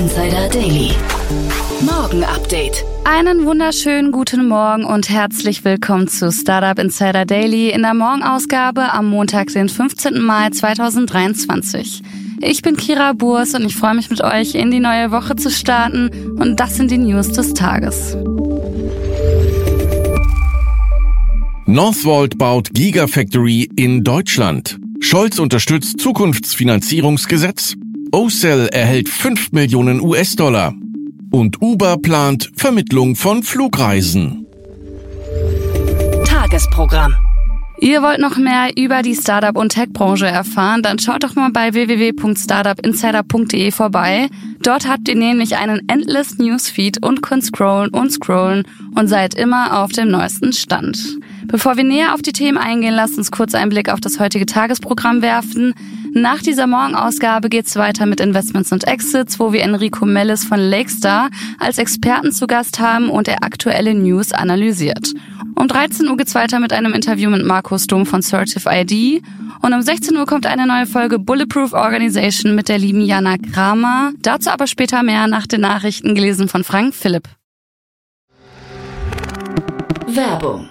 Insider Daily. Morgen Update. Einen wunderschönen guten Morgen und herzlich willkommen zu Startup Insider Daily in der Morgenausgabe am Montag, den 15. Mai 2023. Ich bin Kira Burs und ich freue mich mit euch in die neue Woche zu starten und das sind die News des Tages. Northvolt baut Gigafactory in Deutschland. Scholz unterstützt Zukunftsfinanzierungsgesetz. Ocell erhält 5 Millionen US-Dollar. Und Uber plant Vermittlung von Flugreisen. Tagesprogramm. Ihr wollt noch mehr über die Startup- und Tech-Branche erfahren? Dann schaut doch mal bei www.startupinsider.de vorbei. Dort habt ihr nämlich einen endless Newsfeed und könnt scrollen und scrollen und seid immer auf dem neuesten Stand. Bevor wir näher auf die Themen eingehen, lasst uns kurz einen Blick auf das heutige Tagesprogramm werfen. Nach dieser Morgenausgabe geht's weiter mit Investments und Exits, wo wir Enrico Mellis von Lakestar als Experten zu Gast haben und er aktuelle News analysiert. Um 13 Uhr geht's weiter mit einem Interview mit Markus Dom von Certif ID. Und um 16 Uhr kommt eine neue Folge Bulletproof Organization mit der lieben Jana Kramer. Dazu aber später mehr nach den Nachrichten gelesen von Frank Philipp. Werbung.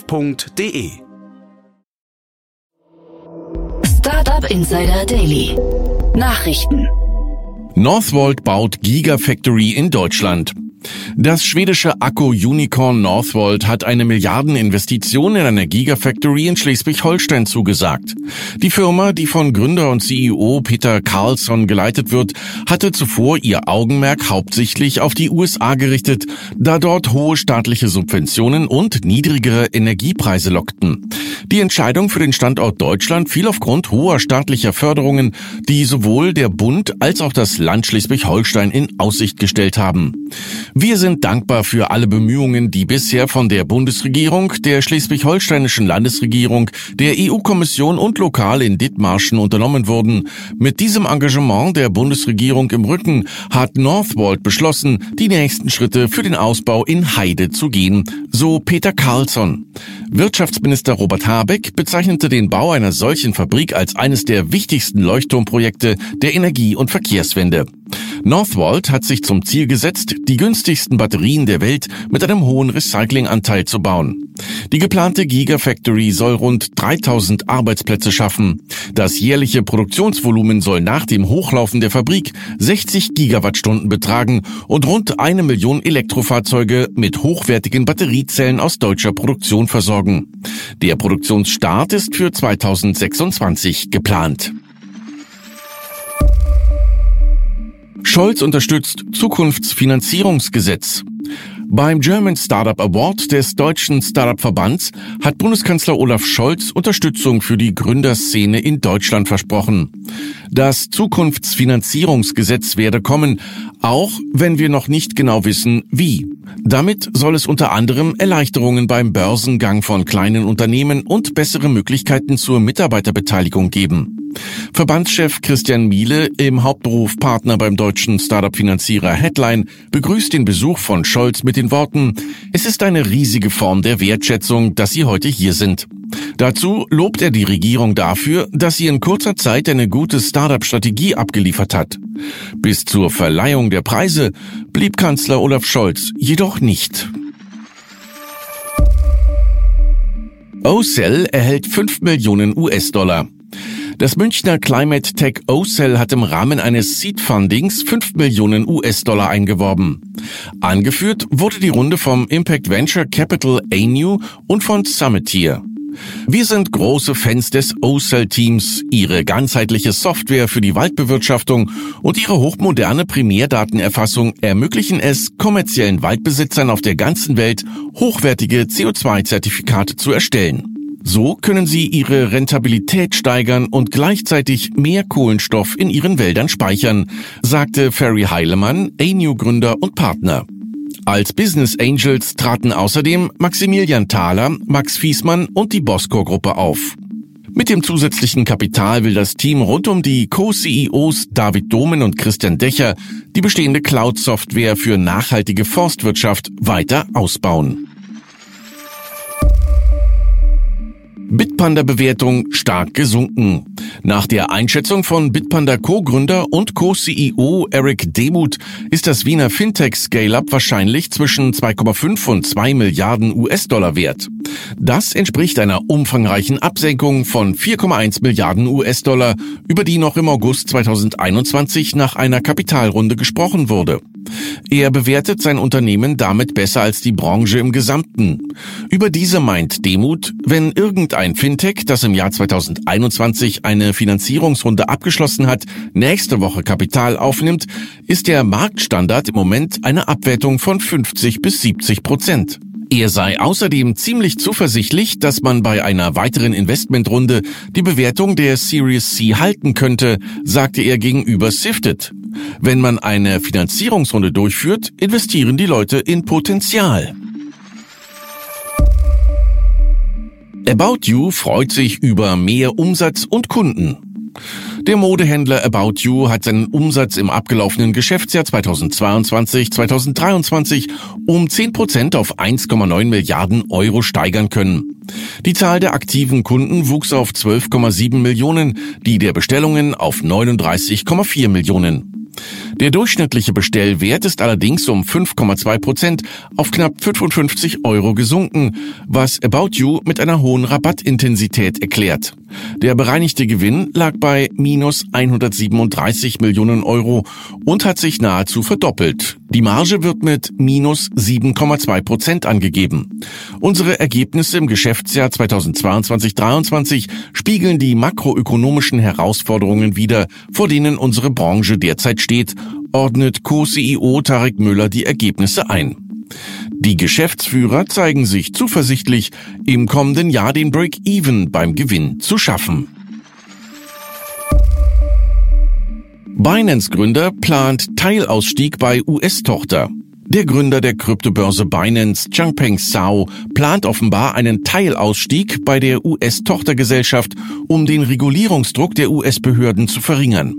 startup.de. Startup Insider Daily. Nachrichten. Northvolt baut Gigafactory in Deutschland. Das schwedische Akku-Unicorn Northvolt hat eine Milliardeninvestition in eine Gigafactory in Schleswig-Holstein zugesagt. Die Firma, die von Gründer und CEO Peter Carlsson geleitet wird, hatte zuvor ihr Augenmerk hauptsächlich auf die USA gerichtet, da dort hohe staatliche Subventionen und niedrigere Energiepreise lockten. Die Entscheidung für den Standort Deutschland fiel aufgrund hoher staatlicher Förderungen, die sowohl der Bund als auch das Land Schleswig-Holstein in Aussicht gestellt haben. Wir sind dankbar für alle Bemühungen, die bisher von der Bundesregierung, der schleswig-holsteinischen Landesregierung, der EU-Kommission und lokal in Dithmarschen unternommen wurden. Mit diesem Engagement der Bundesregierung im Rücken hat Northvolt beschlossen, die nächsten Schritte für den Ausbau in Heide zu gehen, so Peter Carlsson. Wirtschaftsminister Robert Habeck bezeichnete den Bau einer solchen Fabrik als eines der wichtigsten Leuchtturmprojekte der Energie- und Verkehrswende. Northvolt hat sich zum Ziel gesetzt, die günstigsten Batterien der Welt mit einem hohen Recyclinganteil zu bauen. Die geplante Gigafactory soll rund 3000 Arbeitsplätze schaffen. Das jährliche Produktionsvolumen soll nach dem Hochlaufen der Fabrik 60 Gigawattstunden betragen und rund eine Million Elektrofahrzeuge mit hochwertigen Batteriezellen aus deutscher Produktion versorgen. Der Produktionsstart ist für 2026 geplant. Scholz unterstützt Zukunftsfinanzierungsgesetz. Beim German Startup Award des Deutschen Startup-Verbands hat Bundeskanzler Olaf Scholz Unterstützung für die Gründerszene in Deutschland versprochen. Das Zukunftsfinanzierungsgesetz werde kommen, auch wenn wir noch nicht genau wissen, wie. Damit soll es unter anderem Erleichterungen beim Börsengang von kleinen Unternehmen und bessere Möglichkeiten zur Mitarbeiterbeteiligung geben. Verbandschef Christian Miele, im Hauptberuf Partner beim deutschen Startup-Finanzierer Headline, begrüßt den Besuch von Scholz mit den Worten, es ist eine riesige Form der Wertschätzung, dass Sie heute hier sind. Dazu lobt er die Regierung dafür, dass sie in kurzer Zeit eine gute Startup-Strategie abgeliefert hat. Bis zur Verleihung der Preise blieb Kanzler Olaf Scholz jedoch nicht. Ocell erhält 5 Millionen US-Dollar. Das Münchner Climate Tech O-Cell hat im Rahmen eines Seed Fundings 5 Millionen US-Dollar eingeworben. Angeführt wurde die Runde vom Impact Venture Capital ANU und von Summitier. Wir sind große Fans des O-Cell-Teams. Ihre ganzheitliche Software für die Waldbewirtschaftung und ihre hochmoderne Primärdatenerfassung ermöglichen es, kommerziellen Waldbesitzern auf der ganzen Welt hochwertige CO2-Zertifikate zu erstellen. So können sie ihre Rentabilität steigern und gleichzeitig mehr Kohlenstoff in ihren Wäldern speichern, sagte Ferry Heilemann, ANU-Gründer und Partner. Als Business Angels traten außerdem Maximilian Thaler, Max Fiesmann und die Bosco-Gruppe auf. Mit dem zusätzlichen Kapital will das Team rund um die Co-CEOs David Domen und Christian Dächer die bestehende Cloud-Software für nachhaltige Forstwirtschaft weiter ausbauen. Bitpanda-Bewertung stark gesunken. Nach der Einschätzung von Bitpanda Co-Gründer und Co-CEO Eric Demuth ist das Wiener Fintech-Scale-Up wahrscheinlich zwischen 2,5 und 2 Milliarden US-Dollar wert. Das entspricht einer umfangreichen Absenkung von 4,1 Milliarden US-Dollar, über die noch im August 2021 nach einer Kapitalrunde gesprochen wurde. Er bewertet sein Unternehmen damit besser als die Branche im Gesamten. Über diese meint Demut, wenn irgendein Fintech, das im Jahr 2021 eine Finanzierungsrunde abgeschlossen hat, nächste Woche Kapital aufnimmt, ist der Marktstandard im Moment eine Abwertung von 50 bis 70 Prozent. Er sei außerdem ziemlich zuversichtlich, dass man bei einer weiteren Investmentrunde die Bewertung der Series C halten könnte, sagte er gegenüber Sifted. Wenn man eine Finanzierungsrunde durchführt, investieren die Leute in Potenzial. About You freut sich über mehr Umsatz und Kunden. Der Modehändler About You hat seinen Umsatz im abgelaufenen Geschäftsjahr 2022-2023 um 10% auf 1,9 Milliarden Euro steigern können. Die Zahl der aktiven Kunden wuchs auf 12,7 Millionen, die der Bestellungen auf 39,4 Millionen. Der durchschnittliche Bestellwert ist allerdings um 5,2 Prozent auf knapp 55 Euro gesunken, was About You mit einer hohen Rabattintensität erklärt. Der bereinigte Gewinn lag bei minus 137 Millionen Euro und hat sich nahezu verdoppelt. Die Marge wird mit minus 7,2 Prozent angegeben. Unsere Ergebnisse im Geschäftsjahr 2022-23 spiegeln die makroökonomischen Herausforderungen wider, vor denen unsere Branche derzeit steht ordnet Co-CEO Tarek Müller die Ergebnisse ein. Die Geschäftsführer zeigen sich zuversichtlich, im kommenden Jahr den Break-Even beim Gewinn zu schaffen. Binance-Gründer plant Teilausstieg bei US-Tochter. Der Gründer der Kryptobörse Binance, Changpeng Zhao, plant offenbar einen Teilausstieg bei der US-Tochtergesellschaft, um den Regulierungsdruck der US-Behörden zu verringern.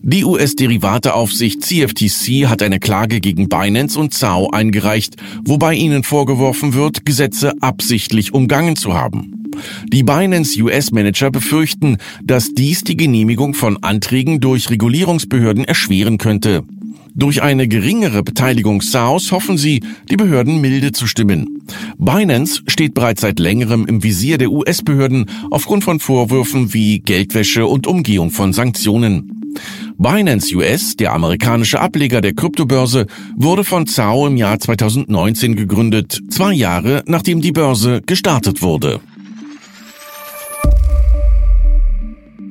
Die US-Derivateaufsicht CFTC hat eine Klage gegen Binance und Zhao eingereicht, wobei ihnen vorgeworfen wird, Gesetze absichtlich umgangen zu haben. Die Binance US-Manager befürchten, dass dies die Genehmigung von Anträgen durch Regulierungsbehörden erschweren könnte. Durch eine geringere Beteiligung SAOS hoffen sie, die Behörden milde zu stimmen. Binance steht bereits seit längerem im Visier der US-Behörden aufgrund von Vorwürfen wie Geldwäsche und Umgehung von Sanktionen. Binance US, der amerikanische Ableger der Kryptobörse, wurde von Zhao im Jahr 2019 gegründet, zwei Jahre nachdem die Börse gestartet wurde.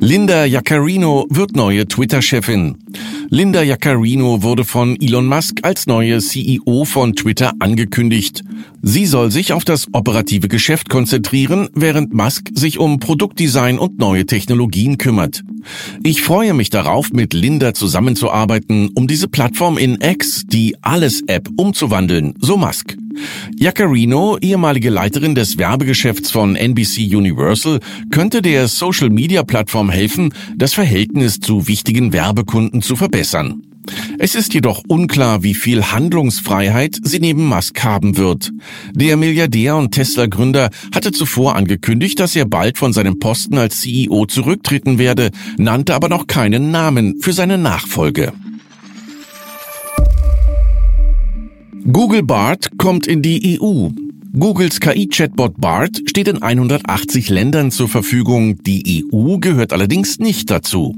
Linda Jaccarino wird neue Twitter-Chefin. Linda Jaccarino wurde von Elon Musk als neue CEO von Twitter angekündigt. Sie soll sich auf das operative Geschäft konzentrieren, während Musk sich um Produktdesign und neue Technologien kümmert. Ich freue mich darauf, mit Linda zusammenzuarbeiten, um diese Plattform in X, die Alles-App, umzuwandeln, so Musk. Jaccarino, ehemalige Leiterin des Werbegeschäfts von NBC Universal, könnte der Social-Media-Plattform helfen, das Verhältnis zu wichtigen Werbekunden zu verbessern. Es ist jedoch unklar, wie viel Handlungsfreiheit sie neben Musk haben wird. Der Milliardär und Tesla-Gründer hatte zuvor angekündigt, dass er bald von seinem Posten als CEO zurücktreten werde, nannte aber noch keinen Namen für seine Nachfolge. Google Bart kommt in die EU. Googles KI-Chatbot BART steht in 180 Ländern zur Verfügung, die EU gehört allerdings nicht dazu.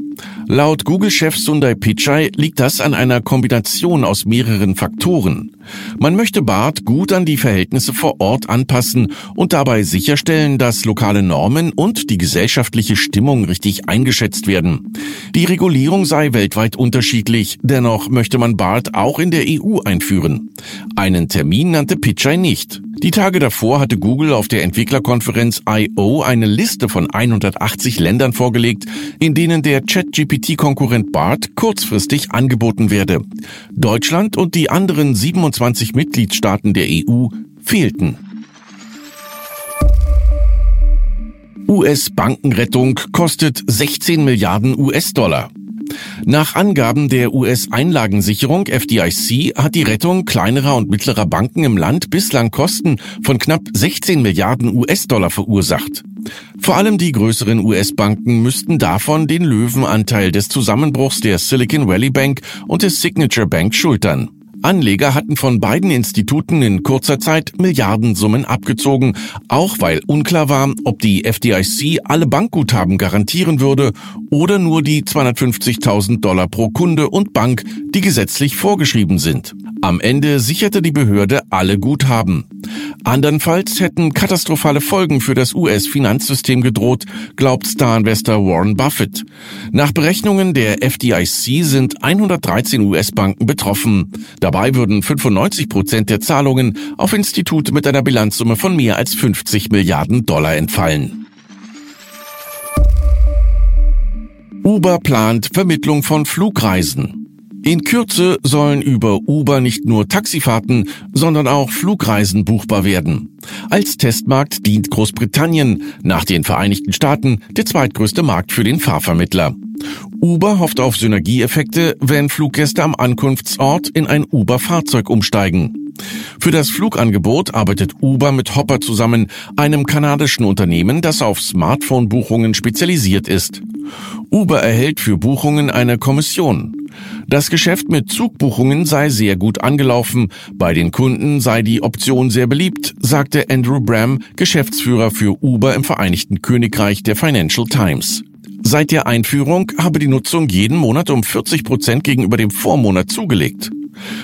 Laut Google-Chef Sundar Pichai liegt das an einer Kombination aus mehreren Faktoren. Man möchte BART gut an die Verhältnisse vor Ort anpassen und dabei sicherstellen, dass lokale Normen und die gesellschaftliche Stimmung richtig eingeschätzt werden. Die Regulierung sei weltweit unterschiedlich, dennoch möchte man BART auch in der EU einführen. Einen Termin nannte Pichai nicht. Die Tage davor hatte Google auf der Entwicklerkonferenz I.O. eine Liste von 180 Ländern vorgelegt, in denen der ChatGPT-Konkurrent BART kurzfristig angeboten werde. Deutschland und die anderen 27 Mitgliedstaaten der EU fehlten. US-Bankenrettung kostet 16 Milliarden US-Dollar. Nach Angaben der US-Einlagensicherung FDIC hat die Rettung kleinerer und mittlerer Banken im Land bislang Kosten von knapp 16 Milliarden US-Dollar verursacht. Vor allem die größeren US-Banken müssten davon den Löwenanteil des Zusammenbruchs der Silicon Valley Bank und des Signature Bank schultern. Anleger hatten von beiden Instituten in kurzer Zeit Milliardensummen abgezogen, auch weil unklar war, ob die FDIC alle Bankguthaben garantieren würde oder nur die 250.000 Dollar pro Kunde und Bank, die gesetzlich vorgeschrieben sind. Am Ende sicherte die Behörde alle Guthaben. Andernfalls hätten katastrophale Folgen für das US-Finanzsystem gedroht, glaubt Star-Investor Warren Buffett. Nach Berechnungen der FDIC sind 113 US-Banken betroffen. Dabei würden 95 Prozent der Zahlungen auf Institute mit einer Bilanzsumme von mehr als 50 Milliarden Dollar entfallen. Uber plant Vermittlung von Flugreisen. In Kürze sollen über Uber nicht nur Taxifahrten, sondern auch Flugreisen buchbar werden. Als Testmarkt dient Großbritannien nach den Vereinigten Staaten der zweitgrößte Markt für den Fahrvermittler. Uber hofft auf Synergieeffekte, wenn Fluggäste am Ankunftsort in ein Uber-Fahrzeug umsteigen. Für das Flugangebot arbeitet Uber mit Hopper zusammen, einem kanadischen Unternehmen, das auf Smartphone-Buchungen spezialisiert ist. Uber erhält für Buchungen eine Kommission. Das Geschäft mit Zugbuchungen sei sehr gut angelaufen, bei den Kunden sei die Option sehr beliebt, sagte Andrew Bram, Geschäftsführer für Uber im Vereinigten Königreich der Financial Times. Seit der Einführung habe die Nutzung jeden Monat um 40 Prozent gegenüber dem Vormonat zugelegt.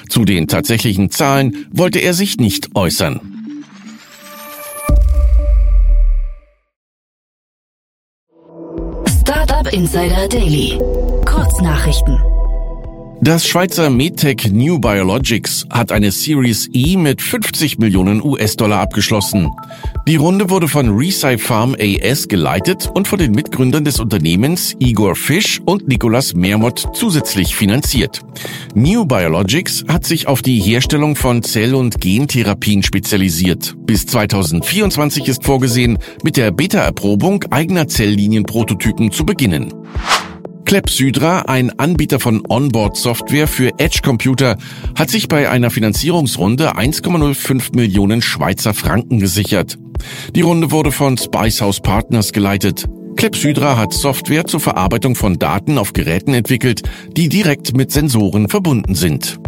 Zu den tatsächlichen Zahlen wollte er sich nicht äußern. Startup Insider Daily. Kurznachrichten. Das Schweizer Medtech New Biologics hat eine Series E mit 50 Millionen US-Dollar abgeschlossen. Die Runde wurde von Farm AS geleitet und von den Mitgründern des Unternehmens Igor Fisch und Nicolas Mermott zusätzlich finanziert. New Biologics hat sich auf die Herstellung von Zell- und Gentherapien spezialisiert. Bis 2024 ist vorgesehen, mit der Beta-Erprobung eigener Zelllinienprototypen zu beginnen. Clepsydra, ein Anbieter von Onboard-Software für Edge-Computer, hat sich bei einer Finanzierungsrunde 1,05 Millionen Schweizer Franken gesichert. Die Runde wurde von Spicehouse Partners geleitet. Clepsydra hat Software zur Verarbeitung von Daten auf Geräten entwickelt, die direkt mit Sensoren verbunden sind.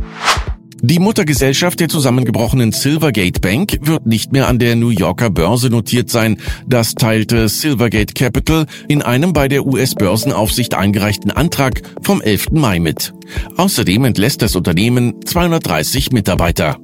Die Muttergesellschaft der zusammengebrochenen Silvergate Bank wird nicht mehr an der New Yorker Börse notiert sein. Das teilte Silvergate Capital in einem bei der US-Börsenaufsicht eingereichten Antrag vom 11. Mai mit. Außerdem entlässt das Unternehmen 230 Mitarbeiter.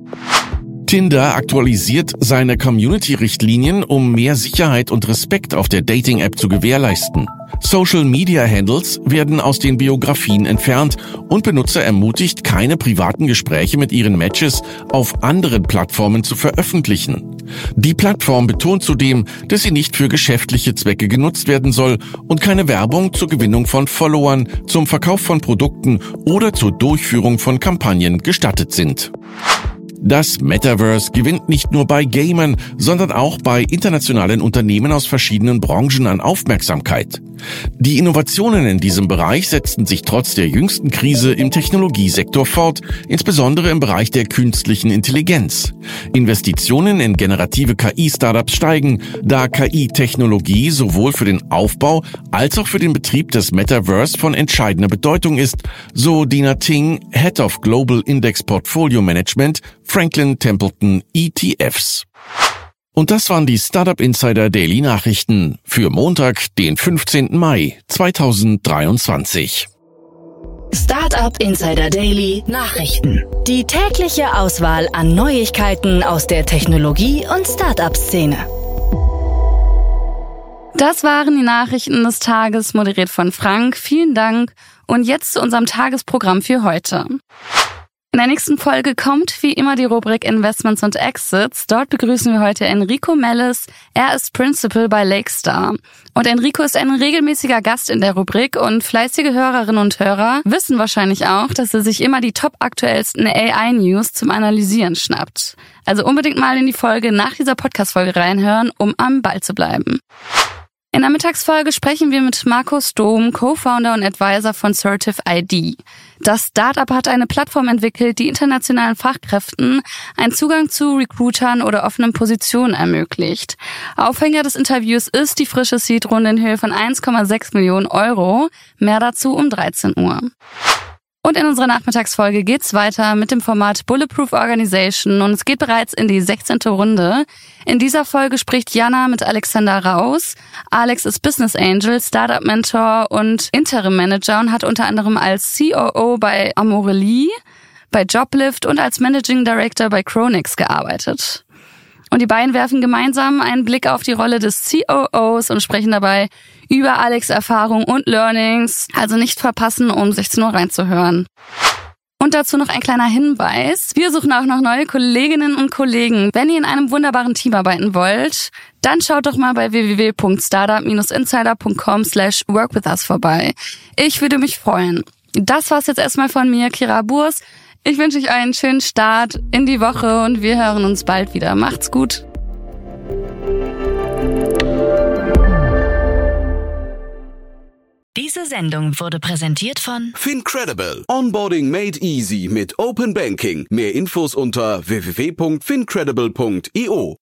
Tinder aktualisiert seine Community-Richtlinien, um mehr Sicherheit und Respekt auf der Dating-App zu gewährleisten. Social Media Handles werden aus den Biografien entfernt und Benutzer ermutigt, keine privaten Gespräche mit ihren Matches auf anderen Plattformen zu veröffentlichen. Die Plattform betont zudem, dass sie nicht für geschäftliche Zwecke genutzt werden soll und keine Werbung zur Gewinnung von Followern, zum Verkauf von Produkten oder zur Durchführung von Kampagnen gestattet sind. Das Metaverse gewinnt nicht nur bei Gamern, sondern auch bei internationalen Unternehmen aus verschiedenen Branchen an Aufmerksamkeit. Die Innovationen in diesem Bereich setzten sich trotz der jüngsten Krise im Technologiesektor fort, insbesondere im Bereich der künstlichen Intelligenz. Investitionen in generative KI-Startups steigen, da KI-Technologie sowohl für den Aufbau als auch für den Betrieb des Metaverse von entscheidender Bedeutung ist, so Dina Ting, Head of Global Index Portfolio Management Franklin Templeton ETFs. Und das waren die Startup Insider Daily Nachrichten für Montag, den 15. Mai 2023. Startup Insider Daily Nachrichten. Die tägliche Auswahl an Neuigkeiten aus der Technologie- und Startup-Szene. Das waren die Nachrichten des Tages, moderiert von Frank. Vielen Dank. Und jetzt zu unserem Tagesprogramm für heute. In der nächsten Folge kommt wie immer die Rubrik Investments und Exits. Dort begrüßen wir heute Enrico Mellis. Er ist Principal bei Lakestar. Und Enrico ist ein regelmäßiger Gast in der Rubrik und fleißige Hörerinnen und Hörer wissen wahrscheinlich auch, dass er sich immer die top aktuellsten AI-News zum Analysieren schnappt. Also unbedingt mal in die Folge nach dieser Podcast-Folge reinhören, um am Ball zu bleiben. In der Mittagsfolge sprechen wir mit Markus Dom, Co-Founder und Advisor von Certif ID. Das Startup hat eine Plattform entwickelt, die internationalen Fachkräften einen Zugang zu Recruitern oder offenen Positionen ermöglicht. Aufhänger des Interviews ist die frische Seed-Runde in Höhe von 1,6 Millionen Euro. Mehr dazu um 13 Uhr. Und in unserer Nachmittagsfolge geht's weiter mit dem Format Bulletproof Organization und es geht bereits in die 16. Runde. In dieser Folge spricht Jana mit Alexander Raus. Alex ist Business Angel, Startup Mentor und Interim Manager und hat unter anderem als COO bei Amorelie, bei Joblift und als Managing Director bei Chronix gearbeitet. Und die beiden werfen gemeinsam einen Blick auf die Rolle des COOs und sprechen dabei über Alex Erfahrung und Learnings. Also nicht verpassen, um 16 Uhr reinzuhören. Und dazu noch ein kleiner Hinweis. Wir suchen auch noch neue Kolleginnen und Kollegen. Wenn ihr in einem wunderbaren Team arbeiten wollt, dann schaut doch mal bei www.startup-insider.com slash workwithus vorbei. Ich würde mich freuen. Das war's jetzt erstmal von mir, Kira Burs. Ich wünsche euch einen schönen Start in die Woche und wir hören uns bald wieder. Macht's gut. Diese Sendung wurde präsentiert von Fincredible. Onboarding made easy mit Open Banking. Mehr Infos unter www.fincredible.io.